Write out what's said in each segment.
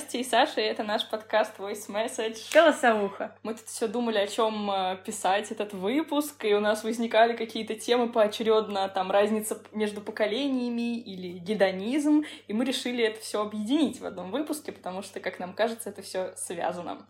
Настя и Саша, и это наш подкаст Voice Message. Голосовуха. Мы тут все думали, о чем э, писать этот выпуск, и у нас возникали какие-то темы поочередно, там разница между поколениями или гедонизм, и мы решили это все объединить в одном выпуске, потому что, как нам кажется, это все связано.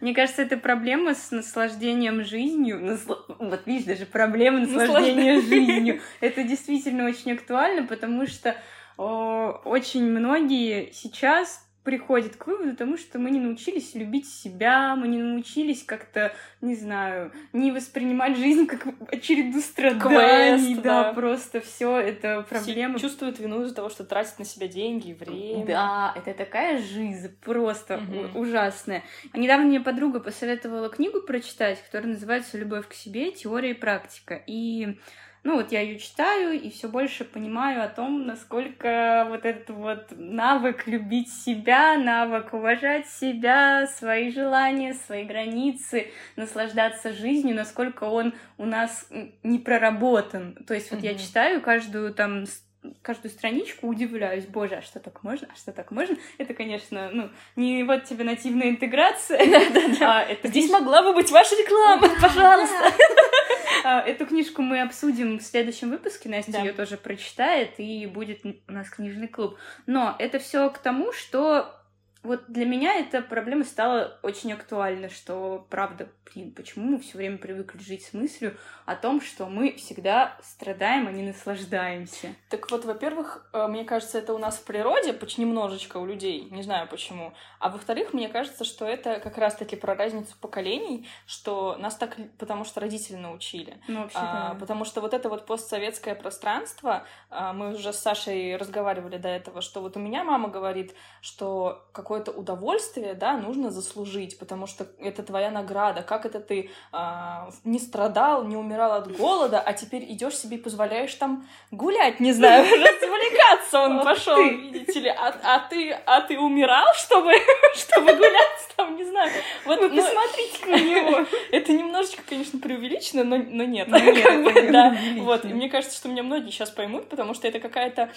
Мне кажется, это проблема с наслаждением жизнью. Насл... Вот видишь, даже проблема наслаждения жизнью. Это действительно очень актуально, потому что о, очень многие сейчас приходит к выводу тому, что мы не научились любить себя, мы не научились как-то, не знаю, не воспринимать жизнь как очереду страданий, Квест, да, да, просто все это проблема. Чувствуют вину из-за того, что тратят на себя деньги, время. Да, это такая жизнь просто угу. ужасная. Недавно мне подруга посоветовала книгу прочитать, которая называется «Любовь к себе. Теория и практика». И ну вот я ее читаю и все больше понимаю о том, насколько вот этот вот навык любить себя, навык уважать себя, свои желания, свои границы, наслаждаться жизнью, насколько он у нас не проработан. То есть вот mm-hmm. я читаю каждую там каждую страничку удивляюсь, боже, а что так можно, а что так можно? Это, конечно, ну, не вот тебе нативная интеграция. А Здесь могла бы быть ваша реклама, пожалуйста. А, эту книжку мы обсудим в следующем выпуске. Настя ее тоже прочитает, и будет у нас книжный клуб. Но это все к тому, что вот для меня эта проблема стала очень актуальна, что правда, блин, почему мы все время привыкли жить с мыслью о том, что мы всегда страдаем, а не наслаждаемся. Так вот, во-первых, э, мне кажется, это у нас в природе, почти немножечко у людей, не знаю почему. А во-вторых, мне кажется, что это как раз-таки про разницу поколений, что нас так, потому что родители научили. Ну, вообще, а, да. Потому что вот это вот постсоветское пространство, а, мы уже с Сашей разговаривали до этого, что вот у меня мама говорит, что какое-то удовольствие, да, нужно заслужить, потому что это твоя награда. Как это ты а, не страдал, не умирал от голода, а теперь идешь себе и позволяешь там гулять, не знаю, развлекаться он пошел, видите ли, а, а ты, а ты умирал, чтобы, чтобы гулять там, не знаю. Вот, Вы ну, посмотрите на него. Это немножечко, конечно, преувеличено, но, но нет. Но нет, да. Вот, и мне кажется, что меня многие сейчас поймут, потому что это какая-то...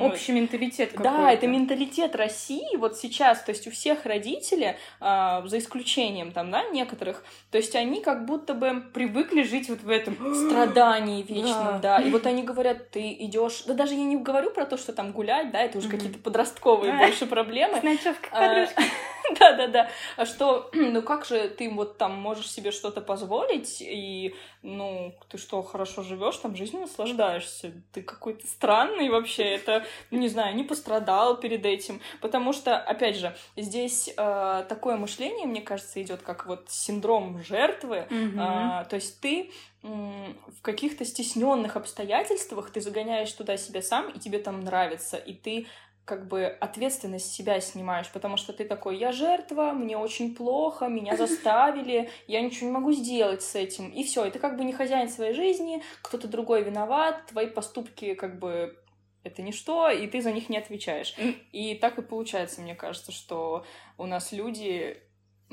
Общий менталитет Да, это менталитет России вот сейчас, то есть у всех родителей, а, за исключением там, да, некоторых, то есть они как будто бы привыкли жить вот в этом страдании вечном, да. да. И вот они говорят, ты идешь, да даже я не говорю про то, что там гулять, да, это уже какие-то подростковые больше проблемы. С подружка. Да-да-да. А что, ну как же ты вот там можешь себе что-то позволить, и, ну, ты что, хорошо живешь, там жизнью наслаждаешься. Ты какой-то странный вообще, это, не знаю, не пострадал перед этим. Потому что, опять же, здесь э, такое мышление, мне кажется, идет как вот синдром жертвы. Mm-hmm. Э, то есть ты в каких-то стесненных обстоятельствах ты загоняешь туда себя сам, и тебе там нравится, и ты как бы ответственность себя снимаешь, потому что ты такой, я жертва, мне очень плохо, меня заставили, я ничего не могу сделать с этим, и все, и ты как бы не хозяин своей жизни, кто-то другой виноват, твои поступки как бы это ничто, и ты за них не отвечаешь. И так и получается, мне кажется, что у нас люди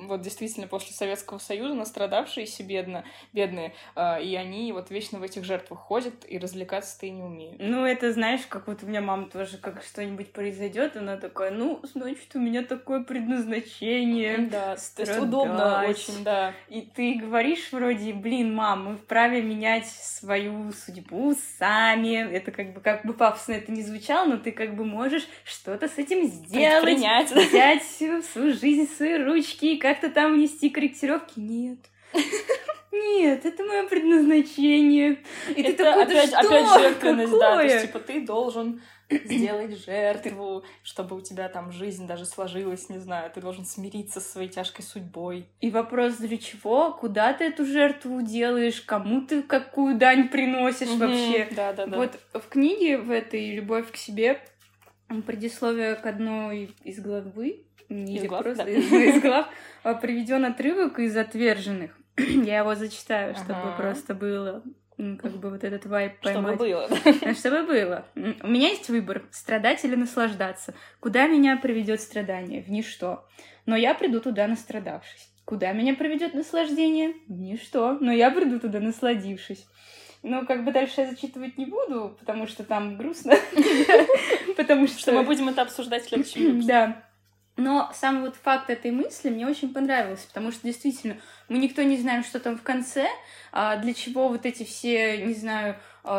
вот действительно после Советского Союза настрадавшиеся бедно, бедные, э, и они вот вечно в этих жертвах ходят и развлекаться-то и не умеют. Ну, это знаешь, как вот у меня мама тоже, как что-нибудь произойдет, она такая, ну, значит, у меня такое предназначение. Да, страдать. то есть удобно очень, да. И ты говоришь вроде, блин, мам, мы вправе менять свою судьбу сами. Это как бы, как бы пафосно это не звучало, но ты как бы можешь что-то с этим сделать. Принять. Взять всю свою жизнь в свои ручки, как-то там внести корректировки. Нет. Нет, это мое предназначение. И это ты такой, опять, что? опять жертвенность, Какое? да. То есть, типа, ты должен сделать жертву, чтобы у тебя там жизнь даже сложилась, не знаю, ты должен смириться со своей тяжкой судьбой. И вопрос, для чего? Куда ты эту жертву делаешь? Кому ты какую дань приносишь mm-hmm. вообще? Да, да, да. Вот в книге в этой «Любовь к себе» предисловие к одной из главы не из глав, просто да. из, из глав, а, приведен отрывок из отверженных. Я его зачитаю, чтобы ага. просто было как бы вот этот вайп поймать. Чтобы было. Чтобы было. У меня есть выбор, страдать или наслаждаться. Куда меня приведет страдание? В ничто. Но я приду туда, настрадавшись. Куда меня приведет наслаждение? В ничто. Но я приду туда, насладившись. Ну, как бы дальше я зачитывать не буду, потому что там грустно. Потому что... мы будем это обсуждать в следующем Да. Но сам вот факт этой мысли мне очень понравился, потому что действительно мы никто не знаем, что там в конце, а для чего вот эти все, не знаю,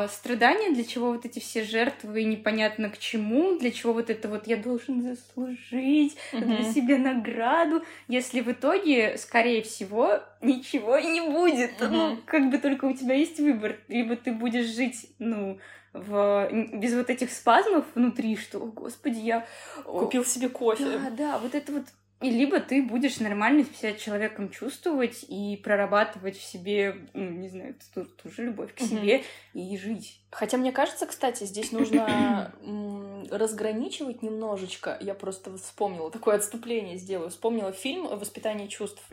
страдания, для чего вот эти все жертвы непонятно к чему, для чего вот это вот я должен заслужить mm-hmm. для себя награду, если в итоге, скорее всего, ничего и не будет. Mm-hmm. Ну, как бы только у тебя есть выбор, либо ты будешь жить, ну, в... без вот этих спазмов внутри, что, о, господи, я... Купил себе кофе. Да, да, вот это вот и либо ты будешь нормально себя человеком чувствовать и прорабатывать в себе, ну, не знаю, ту, ту же любовь к себе и жить. Хотя мне кажется, кстати, здесь нужно разграничивать немножечко. Я просто вспомнила такое отступление сделаю. Вспомнила фильм "Воспитание чувств".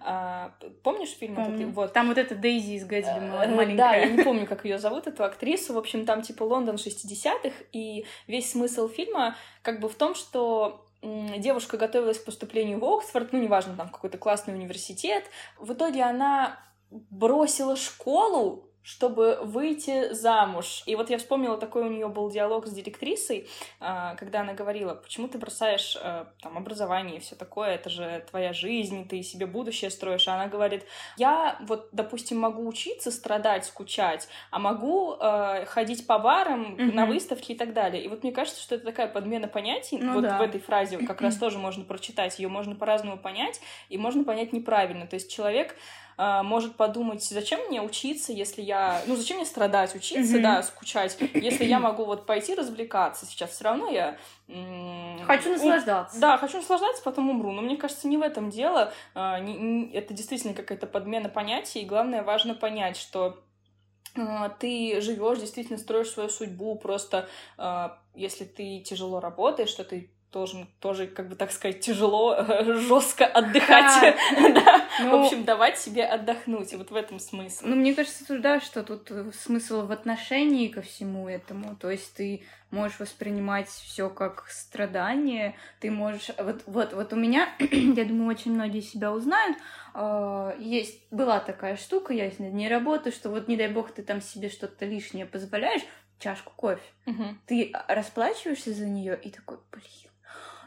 А, помнишь фильм Помню. этот? Вот. Там вот эта Дейзи из Гэтсби маленькая. Да, я не помню, как ее зовут эту актрису. В общем, там типа Лондон 60-х и весь смысл фильма как бы в том, что девушка готовилась к поступлению в Оксфорд, ну, неважно, там, какой-то классный университет. В итоге она бросила школу чтобы выйти замуж. И вот я вспомнила, такой у нее был диалог с директрисой, а, когда она говорила, почему ты бросаешь э, там образование и все такое, это же твоя жизнь, ты себе будущее строишь. А она говорит, я вот, допустим, могу учиться, страдать, скучать, а могу э, ходить по барам, mm-hmm. на выставки и так далее. И вот мне кажется, что это такая подмена понятий. Ну, вот да. в этой фразе как раз тоже можно прочитать, ее можно по-разному понять, и можно понять неправильно. То есть человек а, может подумать, зачем мне учиться, если я... Ну, зачем мне страдать, учиться, mm-hmm. да, скучать, если я могу вот пойти развлекаться сейчас. Все равно я... Хочу наслаждаться. Да, хочу наслаждаться, потом умру. Но мне кажется, не в этом дело. А, это действительно какая-то подмена понятий. И главное, важно понять, что а, ты живешь, действительно строишь свою судьбу, просто если ты тяжело работаешь, что ты должен тоже, как бы так сказать, тяжело, жестко отдыхать. да. ну, в общем, давать себе отдохнуть. Вот в этом смысл. Ну, мне кажется, тут, да, что тут смысл в отношении ко всему этому. То есть ты можешь воспринимать все как страдание, ты можешь... Вот, вот, вот у меня, я думаю, очень многие себя узнают, а, есть, была такая штука, я над ней работаю, что вот, не дай бог, ты там себе что-то лишнее позволяешь, чашку кофе, угу. ты расплачиваешься за нее и такой, блин,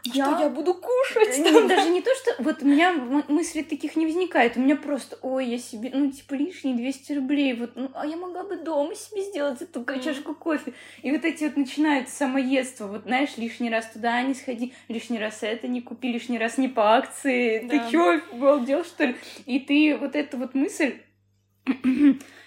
я... Что я буду кушать? Нет, даже не то, что... Вот у меня мыслей таких не возникает. У меня просто, ой, я себе, ну, типа, лишние 200 рублей. Вот, ну, а я могла бы дома себе сделать эту mm. чашку кофе. И вот эти вот начинают самоедство. Вот, знаешь, лишний раз туда не сходи, лишний раз это не купи, лишний раз не по акции. Да. Ты чё, обалдел, что ли? И ты вот эту вот мысль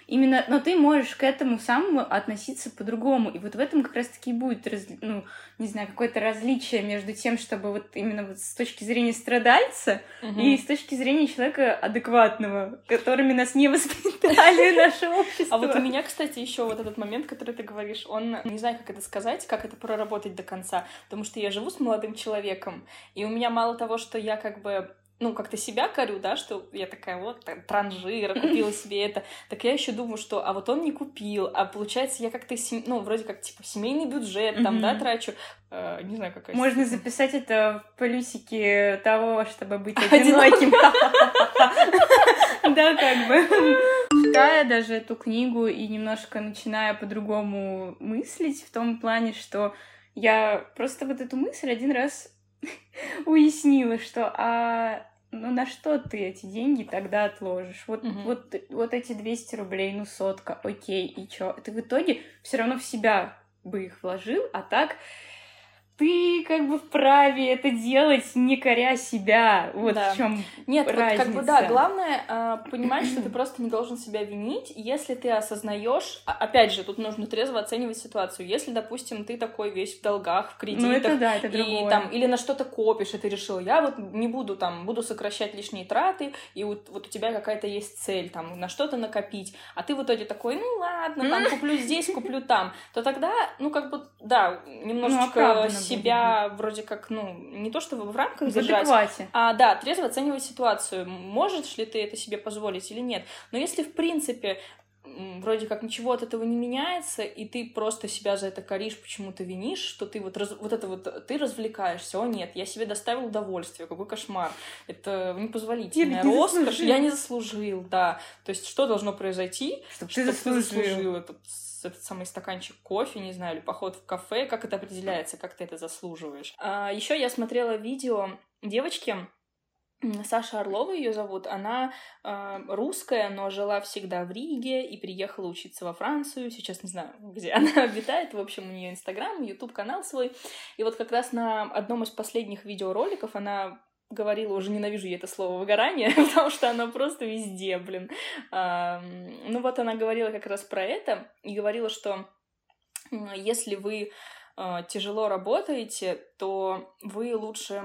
Именно, но ты можешь к этому самому относиться по-другому. И вот в этом как раз-таки будет, раз, ну, не знаю, какое-то различие между тем, чтобы вот именно вот с точки зрения страдальца угу. и с точки зрения человека адекватного, которыми нас не воспитали наше общество. А вот у меня, кстати, еще вот этот момент, который ты говоришь, он, не знаю, как это сказать, как это проработать до конца, потому что я живу с молодым человеком, и у меня мало того, что я как бы ну, как-то себя корю, да, что я такая вот транжира, купила себе это, так я еще думаю, что, а вот он не купил, а получается, я как-то, ну, вроде как, типа, семейный бюджет там, да, трачу, э, не знаю, какая Можно записать это в плюсики того, чтобы быть одиноким. Да, как бы. Читая даже эту книгу и немножко начиная по-другому мыслить в том плане, что я просто вот эту мысль один раз уяснила, что а ну на что ты эти деньги тогда отложишь? Вот, угу. вот, вот эти 200 рублей, ну сотка, окей, и чё? Ты в итоге все равно в себя бы их вложил, а так ты как бы вправе это делать, не коря себя. Вот да. в чем Нет, разница. вот как бы да, главное э, понимать, что ты просто не должен себя винить, если ты осознаешь. А, опять же, тут нужно трезво оценивать ситуацию. Если, допустим, ты такой весь в долгах, в кредитах, ну, это да, это и там или на что-то копишь, и ты решил, я вот не буду там, буду сокращать лишние траты, и вот, вот у тебя какая-то есть цель там на что-то накопить, а ты в итоге такой, ну ладно, там куплю здесь, куплю там, то тогда, ну как бы, да, немножечко ну, себя вроде как, ну, не то чтобы в рамках в держать, адеквате. а да, трезво оценивать ситуацию. Можешь ли ты это себе позволить или нет? Но если, в принципе, вроде как ничего от этого не меняется, и ты просто себя за это коришь, почему-то винишь, что ты вот, раз, вот это вот, ты развлекаешься, о нет, я себе доставил удовольствие, какой кошмар, это непозволительная я роскошь, я не заслужил, да, то есть что должно произойти, чтобы, чтобы ты заслужил, ты заслужил этот этот самый стаканчик кофе, не знаю, или поход в кафе, как это определяется, как ты это заслуживаешь. А, еще я смотрела видео девочки, Саша Орлова ее зовут, она э, русская, но жила всегда в Риге и приехала учиться во Францию. Сейчас не знаю, где она обитает. В общем, у нее Инстаграм, Ютуб канал свой. И вот как раз на одном из последних видеороликов она говорила, уже ненавижу я это слово выгорание, потому что оно просто везде, блин. Ну вот она говорила как раз про это и говорила, что если вы а, тяжело работаете, то вы лучше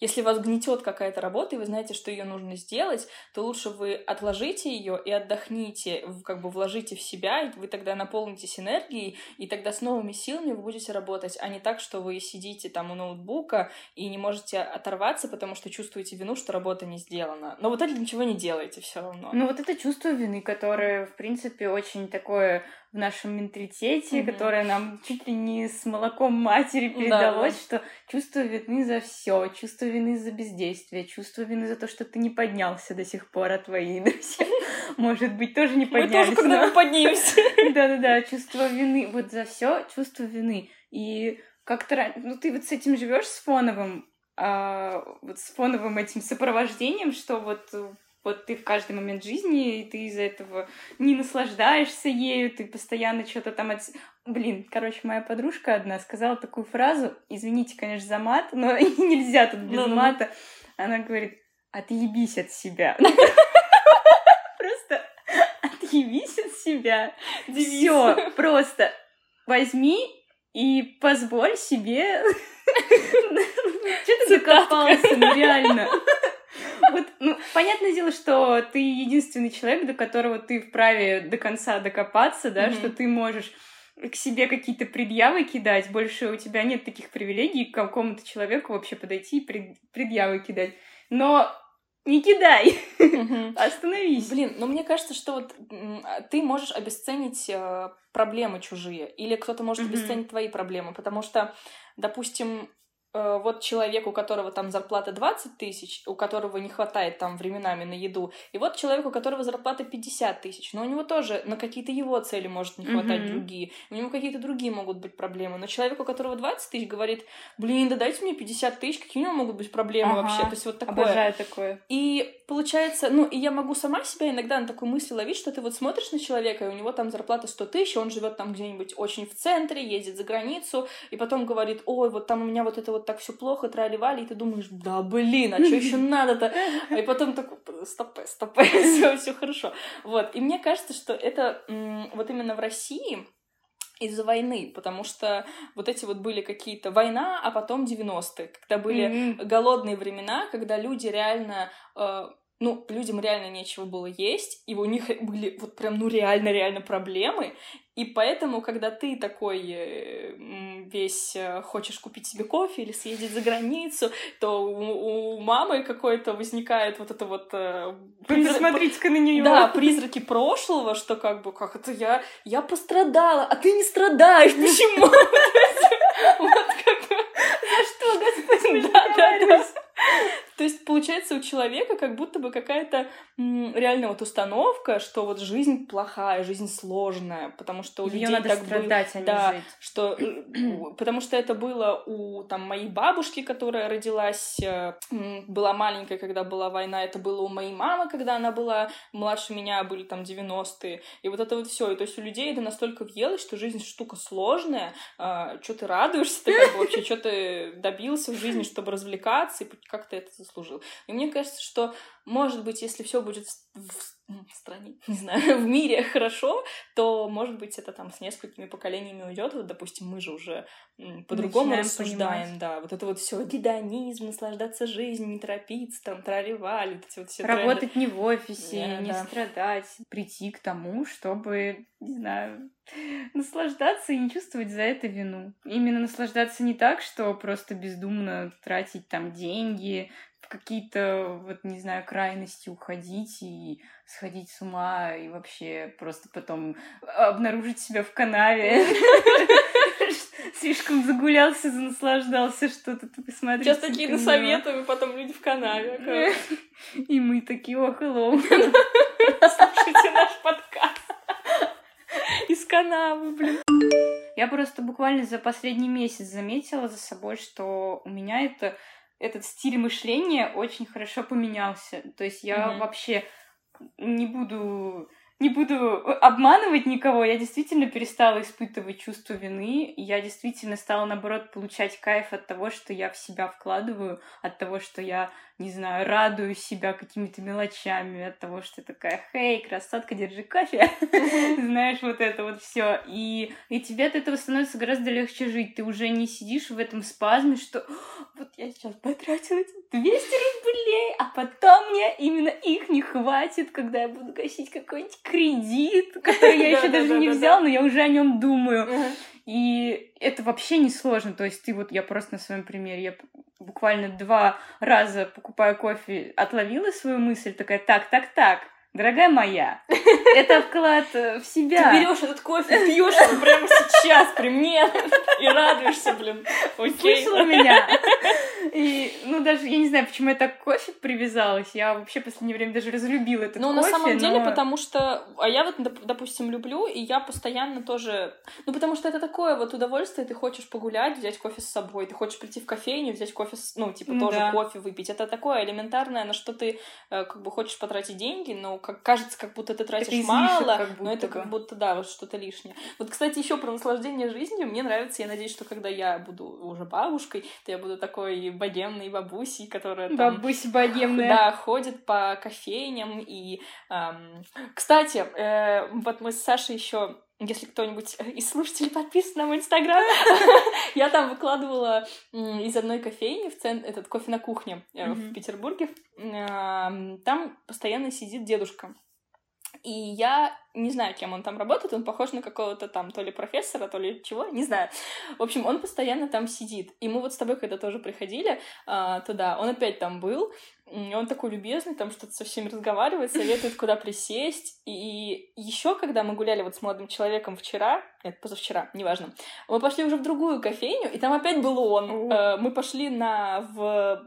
если вас гнетет какая-то работа, и вы знаете, что ее нужно сделать, то лучше вы отложите ее и отдохните, как бы вложите в себя, и вы тогда наполнитесь энергией, и тогда с новыми силами вы будете работать, а не так, что вы сидите там у ноутбука и не можете оторваться, потому что чувствуете вину, что работа не сделана. Но вот это ничего не делаете все равно. Ну вот это чувство вины, которое, в принципе, очень такое в нашем менталитете, mm-hmm. которое нам чуть ли не с молоком матери передалось, да, да. что чувство вины за все, чувство вины за бездействие, чувство вины за то, что ты не поднялся до сих пор, а твои друзья, может быть, тоже не поднялись. Мы тоже когда мы поднимемся. Да-да-да, чувство вины, вот за все чувство вины. И как-то, ну ты вот с этим живешь с фоновым, а, вот с фоновым этим сопровождением, что вот вот ты в каждый момент жизни, и ты из-за этого не наслаждаешься ею, ты постоянно что-то там... От... Блин, короче, моя подружка одна сказала такую фразу, извините, конечно, за мат, но нельзя тут без мата. Она говорит, отъебись от себя. Просто отъебись от себя. Все, просто возьми и позволь себе... Что ты закопался, ну реально. Вот, ну, понятное дело, что ты единственный человек, до которого ты вправе до конца докопаться, да, mm-hmm. что ты можешь к себе какие-то предъявы кидать, больше у тебя нет таких привилегий к какому-то человеку вообще подойти и пред... предъявы кидать. Но не кидай, остановись. Блин, ну мне кажется, что вот ты можешь обесценить э, проблемы чужие, или кто-то может обесценить твои проблемы, потому что, допустим, вот человек, у которого там зарплата 20 тысяч, у которого не хватает там временами на еду, и вот человек, у которого зарплата 50 тысяч, но у него тоже на какие-то его цели может не хватать mm-hmm. другие, у него какие-то другие могут быть проблемы, но человек, у которого 20 тысяч, говорит, блин, да дайте мне 50 тысяч, какие у него могут быть проблемы ага. вообще, то есть вот такое. Обожаю такое. И получается, ну, и я могу сама себя иногда на такую мысль ловить, что ты вот смотришь на человека, и у него там зарплата 100 тысяч, он живет там где-нибудь очень в центре, ездит за границу, и потом говорит, ой, вот там у меня вот это вот так все плохо, трали-вали, и ты думаешь, да блин, а что еще надо-то? И потом такой, стоп, стоп, все, все хорошо. Вот, и мне кажется, что это вот именно в России из-за войны, потому что вот эти вот были какие-то война, а потом 90-е, когда были mm-hmm. голодные времена, когда люди реально э, ну, людям реально нечего было есть, и у них были вот прям, ну, реально-реально проблемы, и поэтому, когда ты такой э, весь э, хочешь купить себе кофе или съездить за границу, то у, у мамы какой-то возникает вот это вот... Э, Посмотрите-ка на нее. Да, призраки прошлого, что как бы, как это я, я пострадала, а ты не страдаешь, почему? Вот как За что, Господь, да, да, да. То есть, получается, у человека как будто бы какая-то реально вот установка, что вот жизнь плохая, жизнь сложная, потому что у людей надо так страдать, было... а не да, жить. что э, потому что это было у там моей бабушки, которая родилась, э, была маленькая, когда была война, это было у моей мамы, когда она была младше меня, были там 90-е, и вот это вот все, и то есть у людей это настолько въелось, что жизнь штука сложная, а, что ты радуешься, ты как бы вообще, что ты добился в жизни, чтобы развлекаться, и как ты это заслужил. И мне кажется, что, может быть, если все будет в, в стране, не знаю, в мире хорошо, то, может быть, это там с несколькими поколениями уйдет. Вот, допустим, мы же уже по-другому рассуждаем, понимать. да. Вот это вот все гедонизм, наслаждаться жизнью, не торопиться, там, тролливали, эти вот все Работать тренды. не в офисе, yeah, не да. страдать, прийти к тому, чтобы, не знаю, наслаждаться и не чувствовать за это вину. Именно наслаждаться не так, что просто бездумно тратить там деньги, в какие-то, вот, не знаю, крайности уходить и сходить с ума, и вообще просто потом обнаружить себя в канаве. Слишком загулялся, наслаждался что-то, ты посмотри. Сейчас такие насоветуем, и потом люди в канаве. И мы такие, о, hello. Слушайте наш подкаст. Из канавы, блин. Я просто буквально за последний месяц заметила за собой, что у меня это этот стиль мышления очень хорошо поменялся. То есть я mm-hmm. вообще не буду не буду обманывать никого, я действительно перестала испытывать чувство вины, я действительно стала, наоборот, получать кайф от того, что я в себя вкладываю, от того, что я не знаю, радую себя какими-то мелочами от того, что такая, хей, красотка, держи кофе, знаешь, вот это вот все. И, и тебе от этого становится гораздо легче жить. Ты уже не сидишь в этом спазме, что вот я сейчас потратила эти 200 рублей, а потом мне именно их не хватит, когда я буду гасить какой-нибудь кредит, который я еще даже не взял, но я уже о нем думаю. И это вообще не сложно. То есть ты вот, я просто на своем примере, я буквально два раза покупая кофе, отловила свою мысль, такая, так, так, так, Дорогая моя, это вклад э, в себя. Ты берешь этот кофе, пьешь его прямо сейчас при мне и радуешься, блин. Окей. Слышала меня. И, ну, даже, я не знаю, почему я так к кофе привязалась. Я вообще в последнее время даже разлюбила этот ну, кофе. Ну, на самом деле, потому что... А я вот, допустим, люблю, и я постоянно тоже... Ну, потому что это такое вот удовольствие, ты хочешь погулять, взять кофе с собой, ты хочешь прийти в кофейню, взять кофе, с... ну, типа, тоже да. кофе выпить. Это такое элементарное, на что ты э, как бы хочешь потратить деньги, но как кажется, как будто ты тратишь это мало, как будто но это как будто, да, вот что-то лишнее. Вот, кстати, еще про наслаждение жизнью. Мне нравится, я надеюсь, что когда я буду уже бабушкой, то я буду такой богемной бабусей, которая там... Бабуся богемная. Да, ходит по кофейням и... Эм... Кстати, э, вот мы с Сашей еще если кто-нибудь из слушателей подписан на мой инстаграм, я там выкладывала из одной кофейни в центр, этот кофе на кухне mm-hmm. в Петербурге. Там постоянно сидит дедушка. И я не знаю, кем он там работает, он похож на какого-то там то ли профессора, то ли чего, не знаю. В общем, он постоянно там сидит. И мы вот с тобой, когда тоже приходили а, туда, он опять там был, и он такой любезный, там что-то со всеми разговаривает, советует, куда присесть. И еще, когда мы гуляли вот с молодым человеком вчера, это позавчера, неважно, мы пошли уже в другую кофейню, и там опять был он. Э, мы пошли на в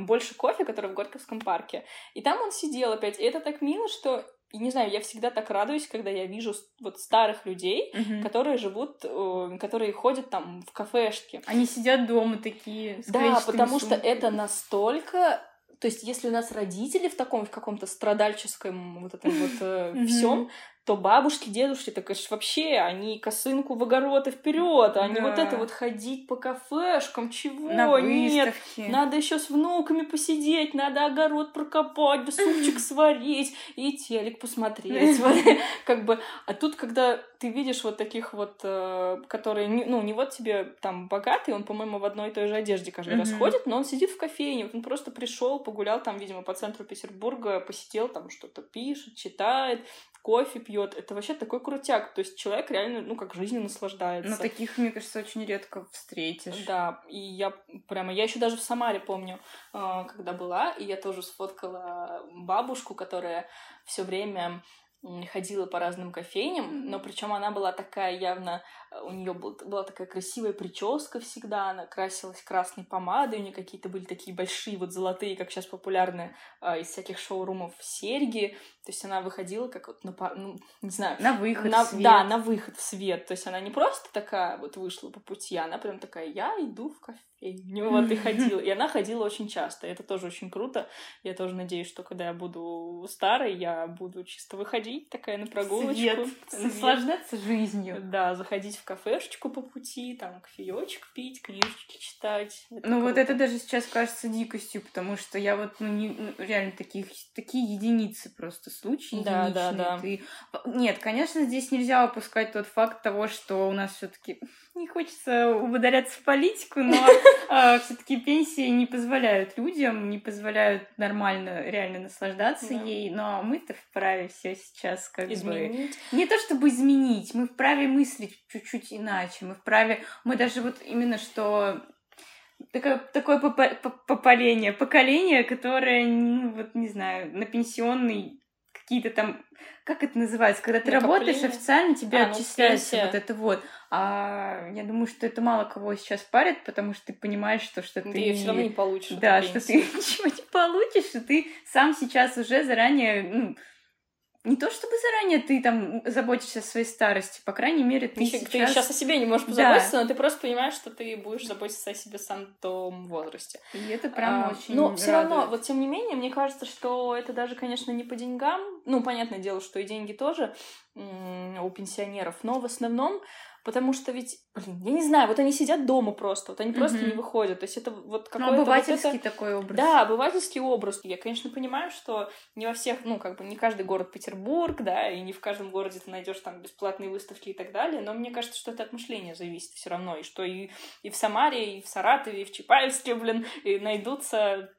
больше кофе, который в Горьковском парке. И там он сидел опять. И это так мило, что и не знаю, я всегда так радуюсь, когда я вижу вот старых людей, mm-hmm. которые живут, э, которые ходят там в кафешки. Они сидят дома такие. да, потому сумками. что это настолько то есть, если у нас родители в таком, в каком-то страдальческом вот этом вот э, всем, то бабушки, дедушки, так это вообще, они косынку в огород и вперед, а да. не вот это вот ходить по кафешкам, чего? На Нет, надо еще с внуками посидеть, надо огород прокопать, да супчик сварить и телек посмотреть. Как бы, а тут, когда ты видишь вот таких вот, э, которые, ну, не вот тебе там богатый, он, по-моему, в одной и той же одежде каждый раз ходит, но он сидит в кофейне, он просто пришел, погулял там, видимо, по центру Петербурга, посидел там, что-то пишет, читает, кофе пьет. Это вообще такой крутяк. То есть человек реально, ну, как жизнью наслаждается. Но таких, мне кажется, очень редко встретишь. Да, и я прямо... Я еще даже в Самаре помню, а, когда была, и я тоже сфоткала бабушку, которая все время ходила по разным кофейням, но причем она была такая явно, э, у нее был, была такая красивая прическа всегда, она красилась красной помадой, у нее какие-то были такие большие вот золотые, как сейчас популярны э, из всяких шоурумов серьги, то есть она выходила как вот на, ну, не знаю... На выход на, в свет. Да, на выход в свет, то есть она не просто такая вот вышла по пути, она прям такая, я иду в кофе него вот и ходила. И она ходила очень часто. Это тоже очень круто. Я тоже надеюсь, что когда я буду старой, я буду чисто выходить такая на прогулочку. Свет. Наслаждаться жизнью. Да, заходить в кафешечку по пути, там кофеечек пить, книжечки читать. Это ну круто. вот это даже сейчас кажется дикостью, потому что я вот, ну, не, ну реально таких, такие единицы просто случаи да, Да, да. Ты... Нет, конечно, здесь нельзя опускать тот факт того, что у нас все таки не хочется ударяться в политику, но все-таки пенсии не позволяют людям, не позволяют нормально, реально наслаждаться да. ей, но мы-то вправе все сейчас как изменить. бы... Не то чтобы изменить, мы вправе мыслить чуть-чуть иначе, мы вправе... Мы даже вот именно что такое, такое поколение, поколение, которое, ну, вот не знаю, на пенсионный какие-то там, как это называется, когда ты работаешь официально, тебе а, ну, отчисляется ну, вот это вот. А я думаю, что это мало кого сейчас парит, потому что ты понимаешь, что, что ты... Ты все равно не получишь. Да, что ты ничего не получишь, что ты сам сейчас уже заранее ну, не то чтобы заранее ты там заботишься о своей старости, по крайней мере, ты, Еще, сейчас... ты сейчас о себе не можешь позаботиться, да. но ты просто понимаешь, что ты будешь заботиться о себе сам в том возрасте. И это прям а, очень Но все равно, вот тем не менее, мне кажется, что это даже, конечно, не по деньгам. Ну, понятное дело, что и деньги тоже у пенсионеров, но в основном Потому что ведь, блин, я не знаю, вот они сидят дома просто, вот они mm-hmm. просто не выходят. То есть это вот какой-то... Ну, обывательский вот это... такой образ. Да, обывательский образ. Я, конечно, понимаю, что не во всех, ну, как бы не каждый город Петербург, да, и не в каждом городе ты найдешь там бесплатные выставки и так далее, но мне кажется, что это от мышления зависит все равно, и что и, и в Самаре, и в Саратове, и в Чапаевске, блин, и найдутся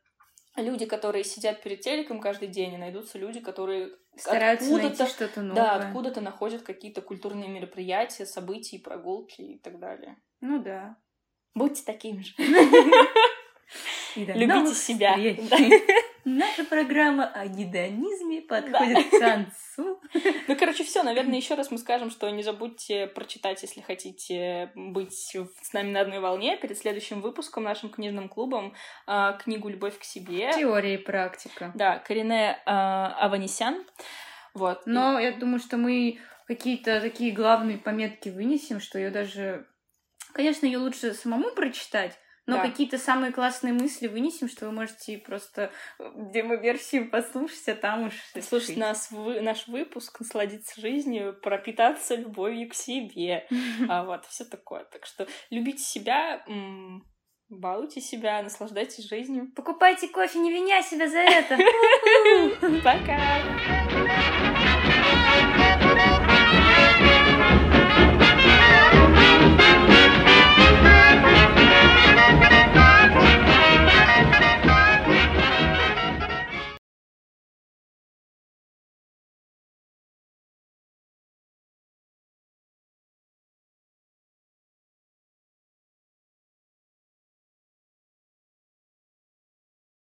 люди, которые сидят перед телеком каждый день, и найдутся люди, которые стараются найти что-то новое. Да, откуда-то находят какие-то культурные мероприятия, события, прогулки и так далее. Ну да. Будьте такими же. Любите себя. Наша программа о гедонизме подходит к концу. Ну, короче, все. Наверное, еще раз мы скажем, что не забудьте прочитать, если хотите быть с нами на одной волне, перед следующим выпуском нашим книжным клубом а, книгу «Любовь к себе». Теория и практика. Да, Корене а, Аванесян. Вот. Но я думаю, что мы какие-то такие главные пометки вынесем, что ее даже... Конечно, ее лучше самому прочитать, но да. какие-то самые классные мысли вынесем, что вы можете просто демо-версию послушать, а там уж... Слушать нас, вы, наш выпуск, насладиться жизнью, пропитаться любовью к себе. а вот, все такое. Так что любите себя, балуйте себя, наслаждайтесь жизнью. Покупайте кофе, не виня себя за это. Пока!